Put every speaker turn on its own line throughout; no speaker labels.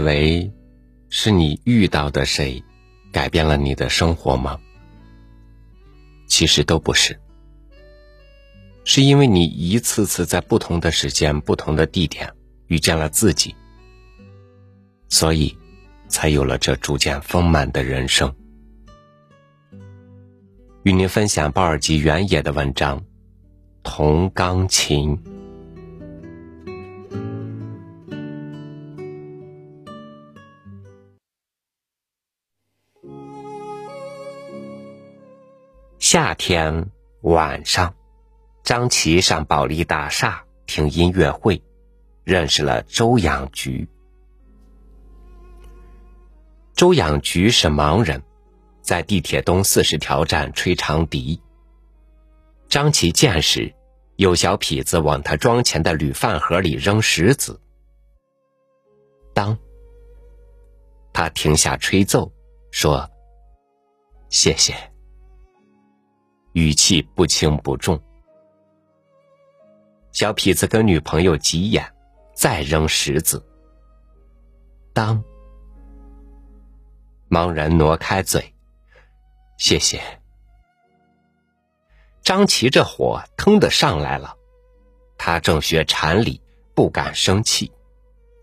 以为是你遇到的谁改变了你的生活吗？其实都不是，是因为你一次次在不同的时间、不同的地点遇见了自己，所以才有了这逐渐丰满的人生。与您分享鲍尔吉原野的文章《同钢琴》。夏天晚上，张琪上保利大厦听音乐会，认识了周养菊。周养菊是盲人。在地铁东四十条站吹长笛。张琪见时，有小痞子往他装钱的铝饭盒里扔石子。当，他停下吹奏，说：“谢谢。”语气不轻不重。小痞子跟女朋友急眼，再扔石子。当，茫然挪开嘴。谢谢，张琪这火腾的上来了，他正学禅理，不敢生气，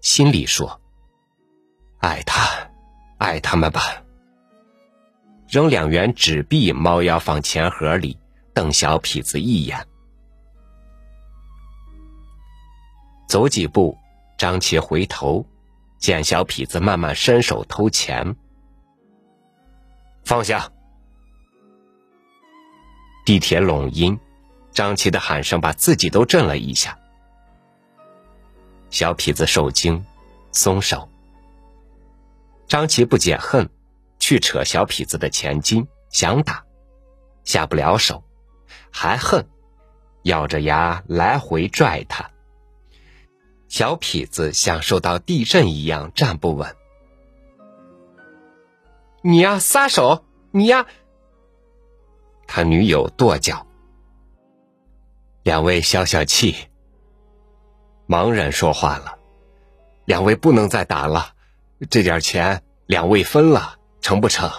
心里说：“爱他，爱他们吧。”扔两元纸币，猫腰放钱盒里，瞪小痞子一眼。走几步，张琪回头，见小痞子慢慢伸手偷钱，放下。地铁拢音，张琪的喊声把自己都震了一下。小痞子受惊，松手。张琪不解恨，去扯小痞子的钱金，想打，下不了手，还恨，咬着牙来回拽他。小痞子像受到地震一样站不稳。你呀，撒手！你呀！他女友跺脚，两位消消气。盲人说话了：“两位不能再打了，这点钱两位分了，成不成？”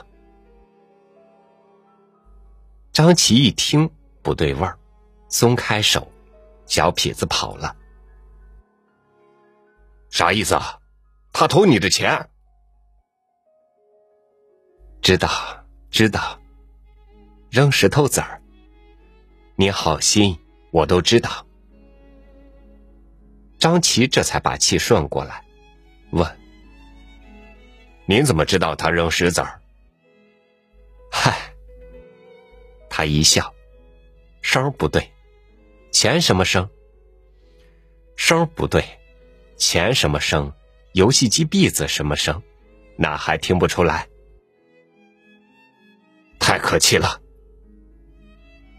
张琪一听不对味儿，松开手，小痞子跑了。啥意思啊？他偷你的钱？知道，知道。扔石头子儿，你好心，我都知道。张琪这才把气顺过来，问：“您怎么知道他扔石子儿？”嗨，他一笑，声不对，钱什么声？声不对，钱什么声？游戏机币子什么声？那还听不出来？太可气了。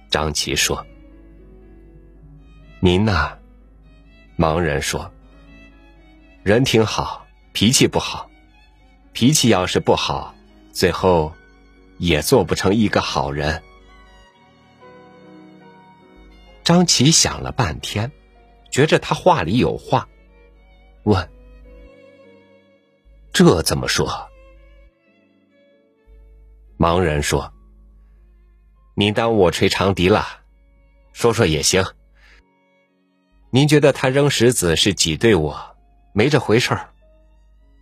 张琪说：“您呐，盲人说，人挺好，脾气不好。脾气要是不好，最后也做不成一个好人。”张琪想了半天，觉着他话里有话，问：“这怎么说？”盲人说。您当我吹长笛了，说说也行。您觉得他扔石子是挤兑我，没这回事儿。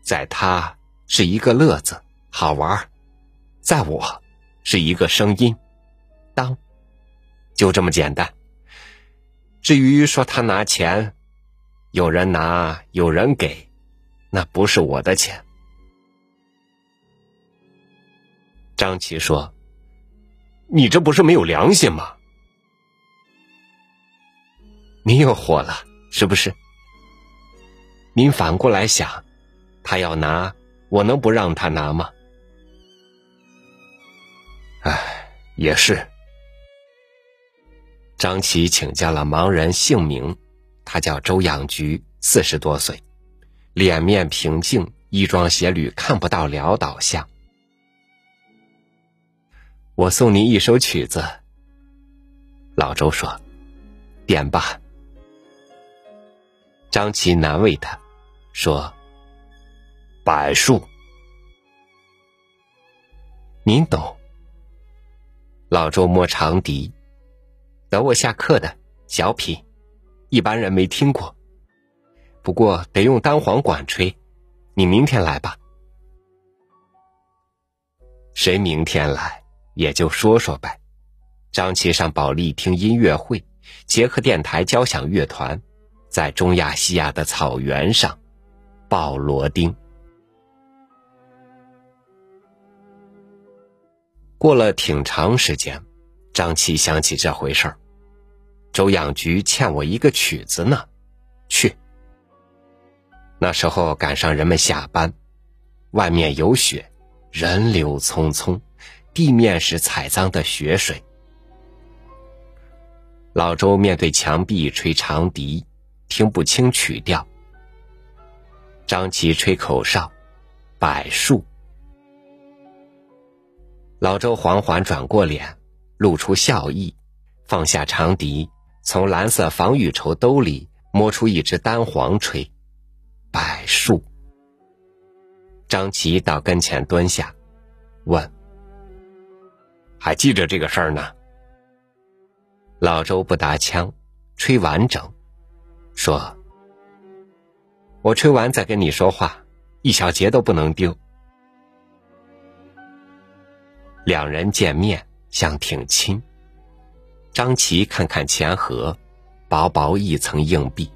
在他是一个乐子，好玩在我是一个声音，当，就这么简单。至于说他拿钱，有人拿，有人给，那不是我的钱。张琪说。你这不是没有良心吗？您又火了，是不是？您反过来想，他要拿，我能不让他拿吗？哎，也是。张琪请教了盲人姓名，他叫周养菊，四十多岁，脸面平静，衣装鞋履看不到潦倒相。我送您一首曲子。老周说：“点吧。”张琪难为他，说：“柏树。您懂。老周摸长笛，等我下课的小品，一般人没听过，不过得用单簧管吹。你明天来吧。谁明天来也就说说呗。张琪上保利听音乐会，捷克电台交响乐团，在中亚西亚的草原上，鲍罗丁。过了挺长时间，张琪想起这回事儿，周养菊欠我一个曲子呢，去。那时候赶上人们下班，外面有雪，人流匆匆，地面是踩脏的雪水。老周面对墙壁吹长笛，听不清曲调。张琪吹口哨，柏树。老周缓缓转过脸，露出笑意，放下长笛，从蓝色防雨绸兜里摸出一只单簧吹，柏树。张琪到跟前蹲下，问：“还记着这个事儿呢？”老周不搭腔，吹完整，说：“我吹完再跟你说话，一小节都不能丢。”两人见面像挺亲。张琪看看钱盒，薄薄一层硬币，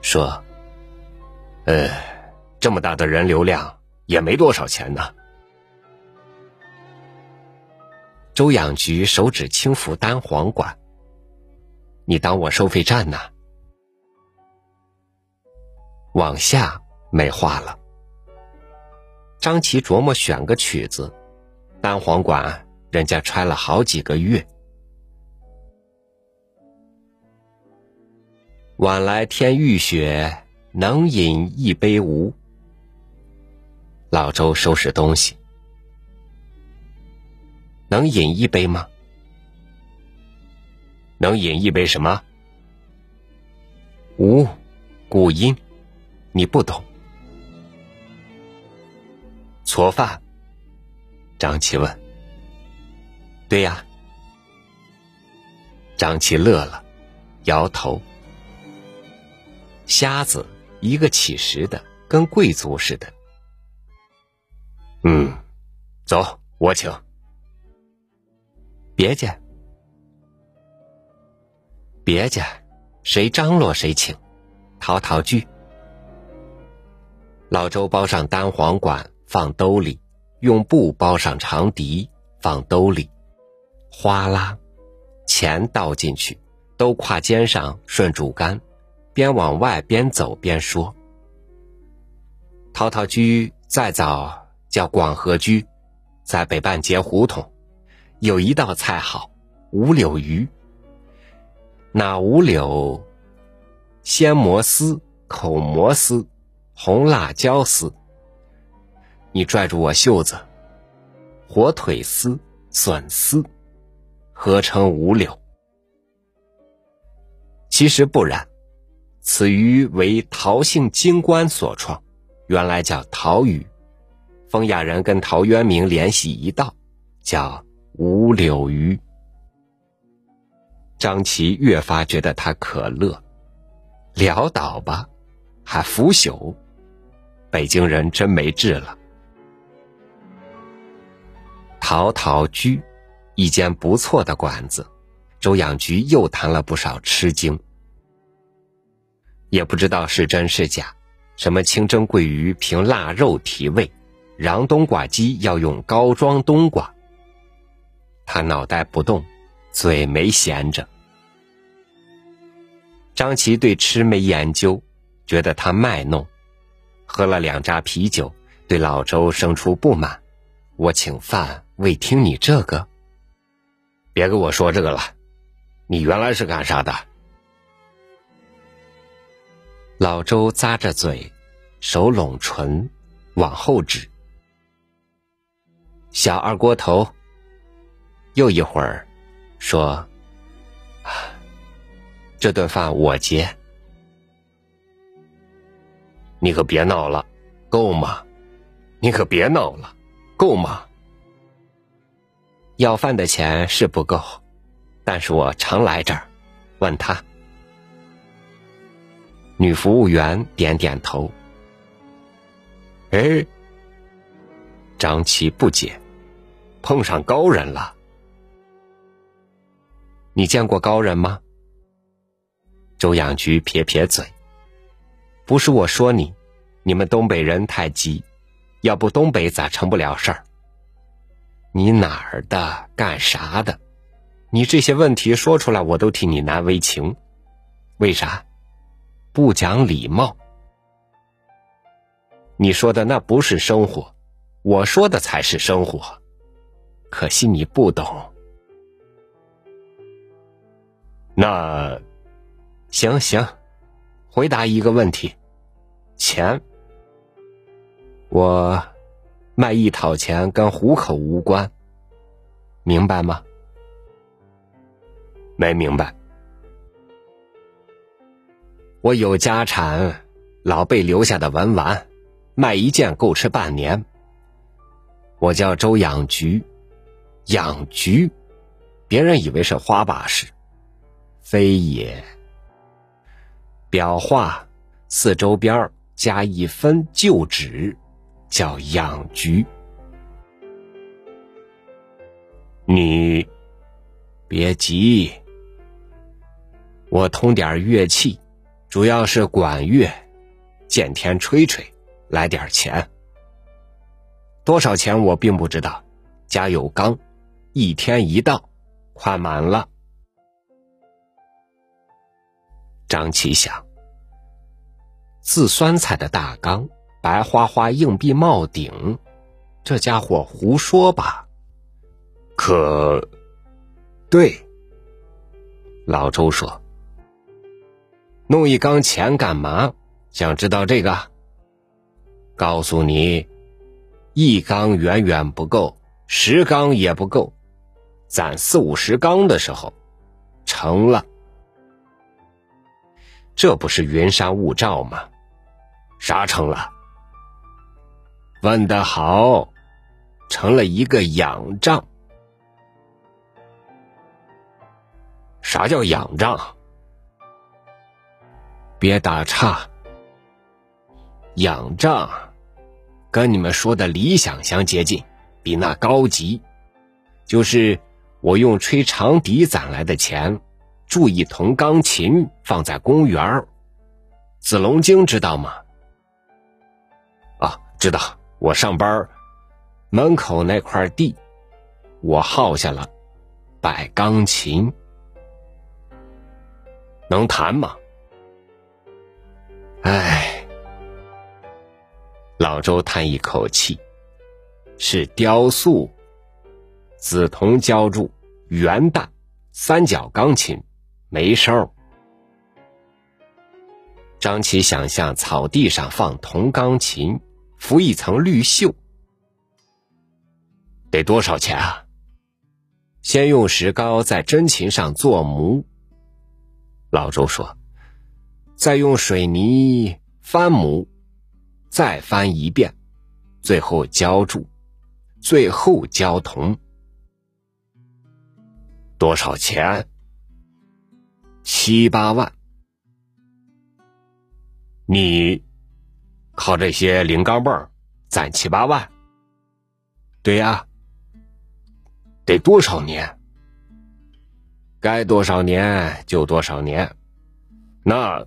说：“呃，这么大的人流量也没多少钱呢。”周养菊手指轻抚单簧管，你当我收费站呢？往下没话了。张琪琢磨选个曲子。单簧管，人家揣了好几个月。晚来天欲雪，能饮一杯无？老周收拾东西，能饮一杯吗？能饮一杯什么？无，古音，你不懂。错饭。张琪问：“对呀。”张琪乐了，摇头。瞎子一个乞食的，跟贵族似的。嗯，走，我请。别介，别介，谁张罗谁请。陶陶居。老周包上单簧管，放兜里。用布包上长笛，放兜里，哗啦，钱倒进去，都挎肩上，顺竹竿，边往外边走边说：“陶陶居再早叫广和居，在北半截胡同，有一道菜好，五柳鱼。那五柳，鲜蘑丝、口蘑丝、红辣椒丝。”你拽住我袖子，火腿丝、笋丝，合称五柳。其实不然，此鱼为陶姓京官所创，原来叫陶鱼。风雅人跟陶渊明联系一道，叫五柳鱼。张琪越发觉得他可乐，潦倒吧，还腐朽，北京人真没治了。陶陶居，一间不错的馆子。周养菊又谈了不少吃惊，也不知道是真是假。什么清蒸桂鱼凭腊肉提味，瓤冬瓜鸡要用高庄冬瓜。他脑袋不动，嘴没闲着。张琪对吃没研究，觉得他卖弄。喝了两扎啤酒，对老周生出不满。我请饭。未听你这个，别跟我说这个了。你原来是干啥的？老周咂着嘴，手拢唇，往后指。小二锅头。又一会儿，说：“这顿饭我结。”你可别闹了，够吗？你可别闹了，够吗？要饭的钱是不够，但是我常来这儿。问他，女服务员点点头。哎，张琪不解，碰上高人了。你见过高人吗？周养菊撇撇嘴，不是我说你，你们东北人太急，要不东北咋成不了事儿？你哪儿的？干啥的？你这些问题说出来，我都替你难为情。为啥？不讲礼貌。你说的那不是生活，我说的才是生活。可惜你不懂。那，行行，回答一个问题：钱。我。卖艺讨钱跟糊口无关，明白吗？没明白。我有家产，老辈留下的文玩，卖一件够吃半年。我叫周养菊，养菊，别人以为是花把式，非也。裱画四周边加一分旧纸。叫养菊，你别急，我通点乐器，主要是管乐，见天吹吹，来点钱。多少钱我并不知道，家有缸，一天一到，快满了。张琪想，自酸菜的大缸。白花花硬币帽顶，这家伙胡说吧？可，对。老周说：“弄一缸钱干嘛？想知道这个？告诉你，一缸远远不够，十缸也不够，攒四五十缸的时候，成了。这不是云山雾罩吗？啥成了？”问得好，成了一个仰仗。啥叫仰仗？别打岔。仰仗，跟你们说的理想相接近，比那高级。就是我用吹长笛攒来的钱，铸一铜钢琴，放在公园紫龙经知道吗？啊，知道。我上班，门口那块地，我耗下了，摆钢琴，能弹吗？唉，老周叹一口气，是雕塑，紫铜浇铸，圆蛋，三角钢琴，没声张琪想象草地上放铜钢琴。敷一层绿锈，得多少钱啊？先用石膏在真琴上做模。老周说：“再用水泥翻模，再翻一遍，最后浇铸，最后浇铜。多少钱？七八万。你。”靠这些零钢镚攒七八万，对呀，得多少年？该多少年就多少年，那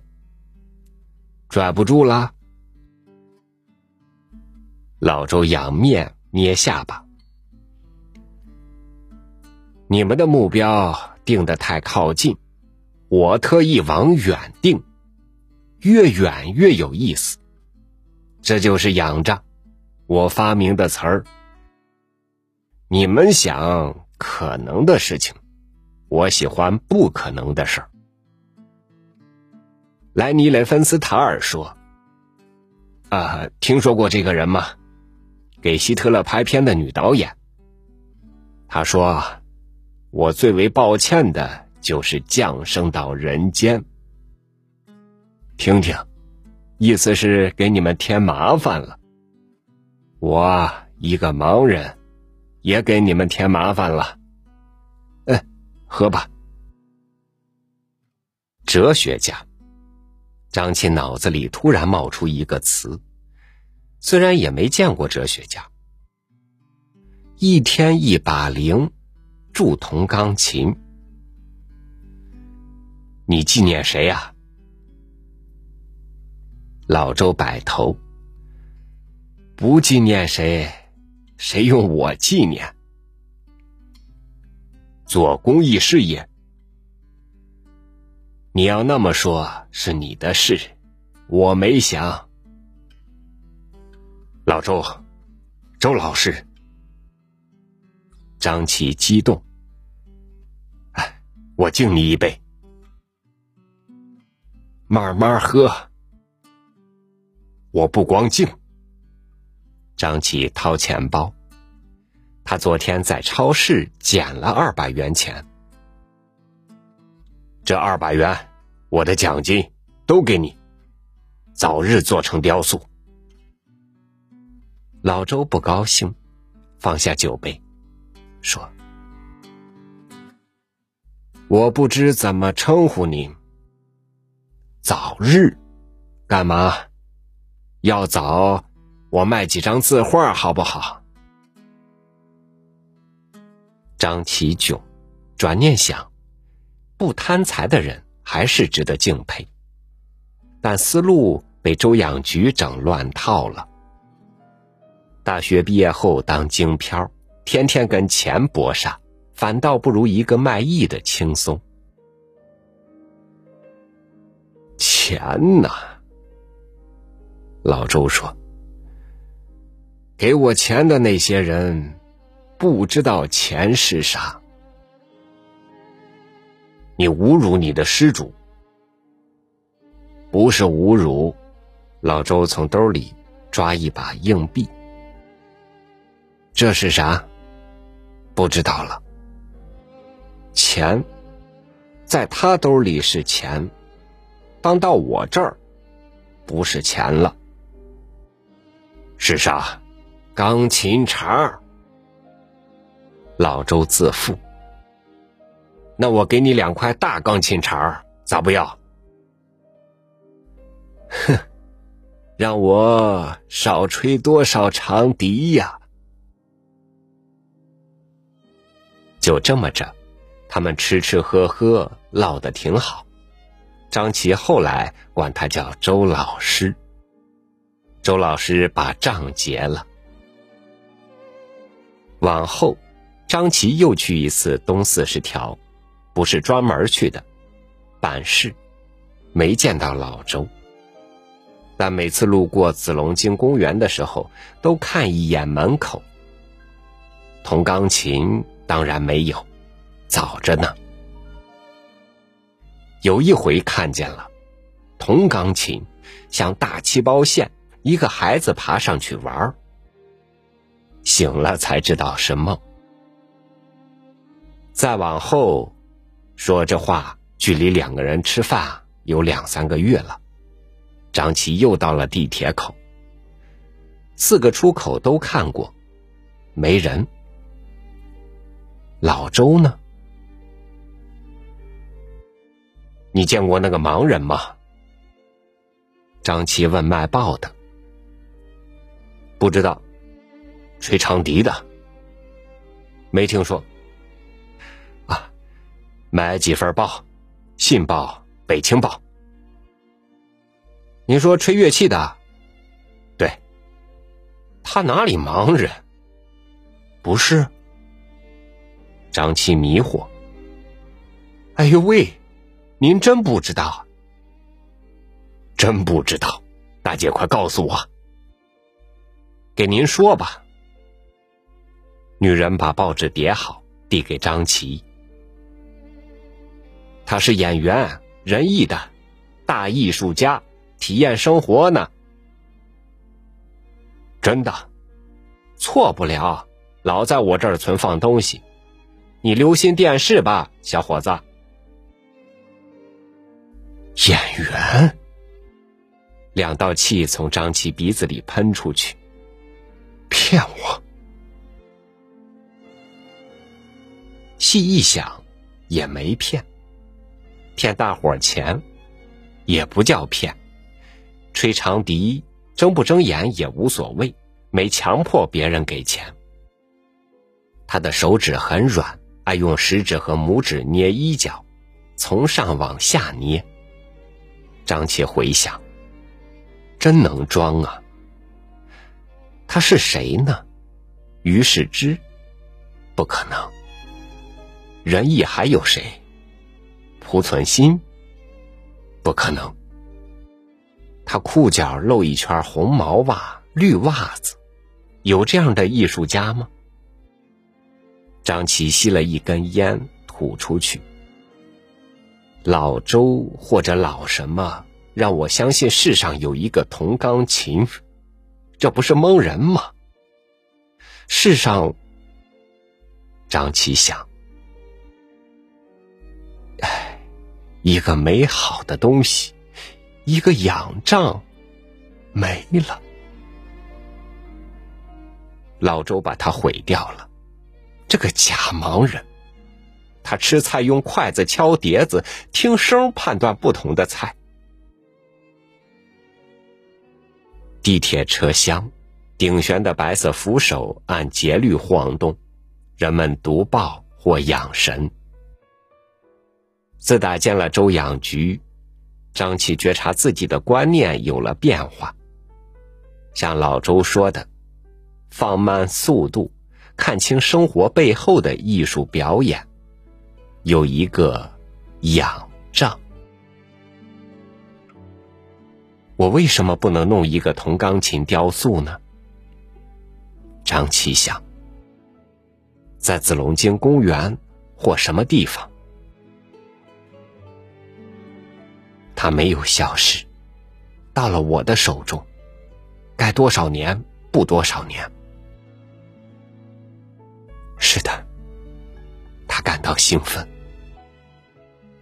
拽不住了。老周仰面捏下巴，你们的目标定的太靠近，我特意往远定，越远越有意思。这就是仰仗，我发明的词儿。你们想可能的事情，我喜欢不可能的事儿。莱尼雷芬斯塔尔说：“啊，听说过这个人吗？给希特勒拍片的女导演。他说，我最为抱歉的就是降生到人间。听听。”意思是给你们添麻烦了。我一个盲人，也给你们添麻烦了。哎，喝吧。哲学家。张琪脑子里突然冒出一个词，虽然也没见过哲学家。一天一把铃，铸铜钢琴。你纪念谁呀？老周摆头，不纪念谁，谁用我纪念？做公益事业。你要那么说，是你的事，我没想。老周，周老师，张琪激动，哎，我敬你一杯，慢慢喝。我不光敬。张琪掏钱包，他昨天在超市捡了二百元钱。这二百元，我的奖金都给你，早日做成雕塑。老周不高兴，放下酒杯，说：“我不知怎么称呼您。早日，干嘛？要早，我卖几张字画好不好？”张其炯转念想。不贪财的人还是值得敬佩，但思路被周养菊整乱套了。大学毕业后当京漂，天天跟钱搏杀，反倒不如一个卖艺的轻松。钱呐，老周说：“给我钱的那些人，不知道钱是啥。”你侮辱你的施主，不是侮辱。老周从兜里抓一把硬币，这是啥？不知道了。钱，在他兜里是钱，当到我这儿，不是钱了。是啥？钢琴茬。老周自负。那我给你两块大钢琴茬咋不要？哼，让我少吹多少长笛呀！就这么着，他们吃吃喝喝，唠得挺好。张琪后来管他叫周老师。周老师把账结了。往后，张琪又去一次东四十条。不是专门去的，办事，没见到老周。但每次路过紫龙津公园的时候，都看一眼门口。铜钢琴当然没有，早着呢。有一回看见了，铜钢琴像大气包线，一个孩子爬上去玩醒了才知道是梦。再往后。说这话，距离两个人吃饭有两三个月了。张琪又到了地铁口，四个出口都看过，没人。老周呢？你见过那个盲人吗？张琪问卖报的。不知道，吹长笛的，没听说啊。买几份报，《信报》《北青报》。您说吹乐器的，对。他哪里盲人？不是。张琪迷惑。哎呦喂，您真不知道？真不知道？大姐，快告诉我。给您说吧。女人把报纸叠好，递给张琪。他是演员，仁义的，大艺术家，体验生活呢。真的，错不了，老在我这儿存放东西。你留心电视吧，小伙子。演员，两道气从张琪鼻子里喷出去。骗我。细一想，也没骗。骗大伙钱，也不叫骗。吹长笛，睁不睁眼也无所谓，没强迫别人给钱。他的手指很软，爱用食指和拇指捏衣角，从上往下捏。张琪回想，真能装啊！他是谁呢？于世之？不可能。仁义还有谁？濮存昕？不可能。他裤脚露一圈红毛袜、绿袜子，有这样的艺术家吗？张琪吸了一根烟，吐出去。老周或者老什么，让我相信世上有一个铜钢琴，这不是蒙人吗？世上，张琪想。一个美好的东西，一个仰仗，没了。老周把它毁掉了，这个假盲人，他吃菜用筷子敲碟子，听声判断不同的菜。地铁车厢，顶悬的白色扶手按节律晃动，人们读报或养神。自打见了周养菊，张琪觉察自己的观念有了变化。像老周说的，放慢速度，看清生活背后的艺术表演，有一个仰仗。我为什么不能弄一个铜钢琴雕塑呢？张琪想，在紫龙津公园或什么地方。它没有消失，到了我的手中，该多少年不多少年。是的，他感到兴奋。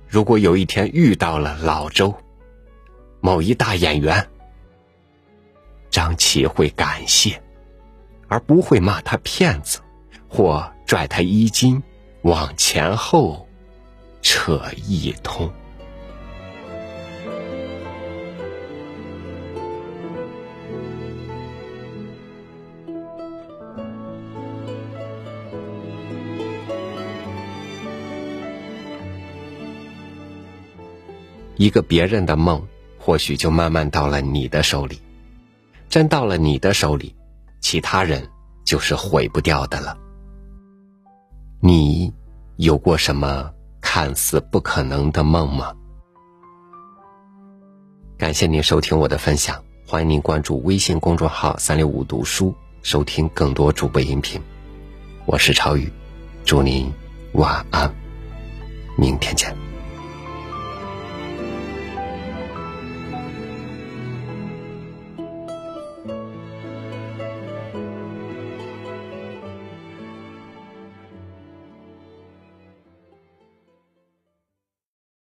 如果有一天遇到了老周，某一大演员，张琪会感谢，而不会骂他骗子，或拽他衣襟往前后扯一通。一个别人的梦，或许就慢慢到了你的手里。真到了你的手里，其他人就是毁不掉的了。你有过什么看似不可能的梦吗？感谢您收听我的分享，欢迎您关注微信公众号“三六五读书”，收听更多主播音频。我是超宇，祝您晚安，明天见。